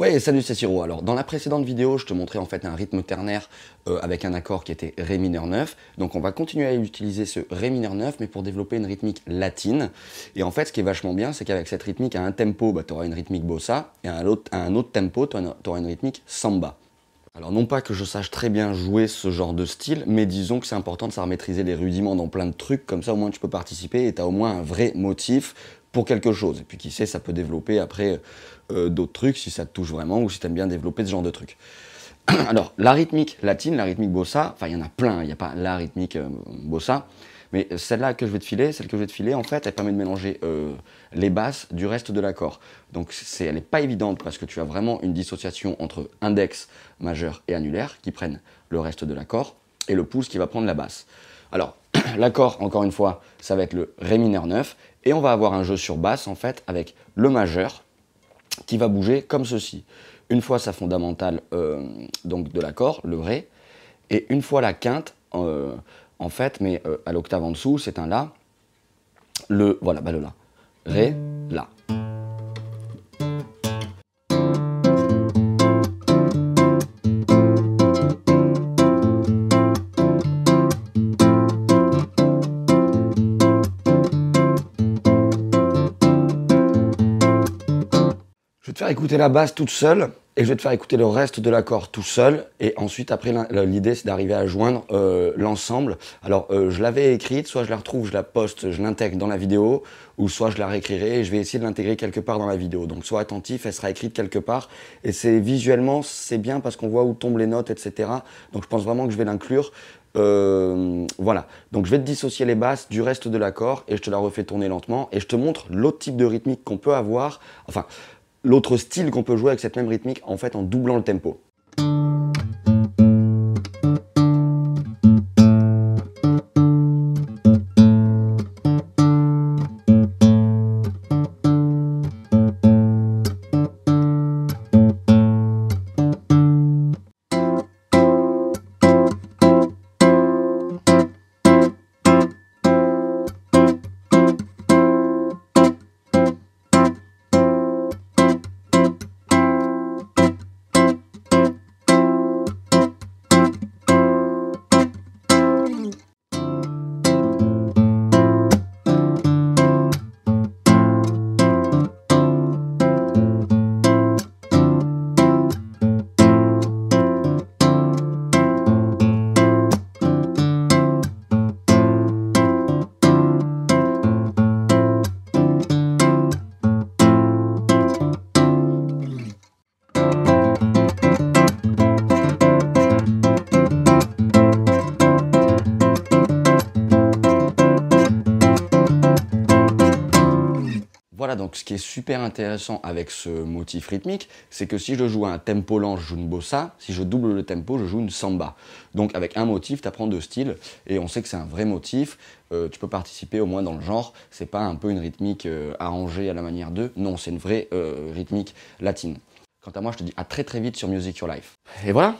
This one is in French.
Ouais, salut, c'est Siro. Alors, dans la précédente vidéo, je te montrais en fait un rythme ternaire euh, avec un accord qui était Ré mineur 9. Donc, on va continuer à utiliser ce Ré mineur 9, mais pour développer une rythmique latine. Et en fait, ce qui est vachement bien, c'est qu'avec cette rythmique, à un tempo, bah, tu auras une rythmique bossa, et à un autre, à un autre tempo, tu auras une rythmique samba. Alors non pas que je sache très bien jouer ce genre de style, mais disons que c'est important de savoir maîtriser les rudiments dans plein de trucs, comme ça au moins tu peux participer et tu as au moins un vrai motif pour quelque chose. Et puis qui sait, ça peut développer après euh, d'autres trucs si ça te touche vraiment ou si tu aimes bien développer ce genre de trucs. Alors, la rythmique latine, la rythmique bossa, enfin il y en a plein, il n'y a pas la rythmique euh, bossa, mais celle-là que je vais te filer, celle que je vais te filer, en fait, elle permet de mélanger euh, les basses du reste de l'accord. Donc elle n'est pas évidente parce que tu as vraiment une dissociation entre index, majeur et annulaire qui prennent le reste de l'accord et le pouce qui va prendre la basse. Alors, l'accord, encore une fois, ça va être le Ré mineur 9 et on va avoir un jeu sur basse, en fait, avec le majeur qui va bouger comme ceci. Une fois sa fondamentale euh, donc de l'accord, le Ré, et une fois la quinte, euh, en fait, mais euh, à l'octave en dessous, c'est un La. Le, voilà, bah le La. Ré, La. Vais te faire écouter la basse toute seule et je vais te faire écouter le reste de l'accord tout seul. Et ensuite, après, l'idée, c'est d'arriver à joindre euh, l'ensemble. Alors, euh, je l'avais écrite, soit je la retrouve, je la poste, je l'intègre dans la vidéo, ou soit je la réécrirai et je vais essayer de l'intégrer quelque part dans la vidéo. Donc, sois attentif, elle sera écrite quelque part. Et c'est visuellement, c'est bien parce qu'on voit où tombent les notes, etc. Donc, je pense vraiment que je vais l'inclure. Euh, voilà, donc je vais te dissocier les basses du reste de l'accord et je te la refais tourner lentement et je te montre l'autre type de rythmique qu'on peut avoir. Enfin, l'autre style qu'on peut jouer avec cette même rythmique en fait en doublant le tempo. Voilà, donc ce qui est super intéressant avec ce motif rythmique, c'est que si je joue un tempo lent, je joue une bossa, si je double le tempo, je joue une samba. Donc avec un motif, tu apprends deux styles, et on sait que c'est un vrai motif, euh, tu peux participer au moins dans le genre, c'est pas un peu une rythmique euh, arrangée à la manière d'eux, non, c'est une vraie euh, rythmique latine. Quant à moi, je te dis à très très vite sur Music Your Life. Et voilà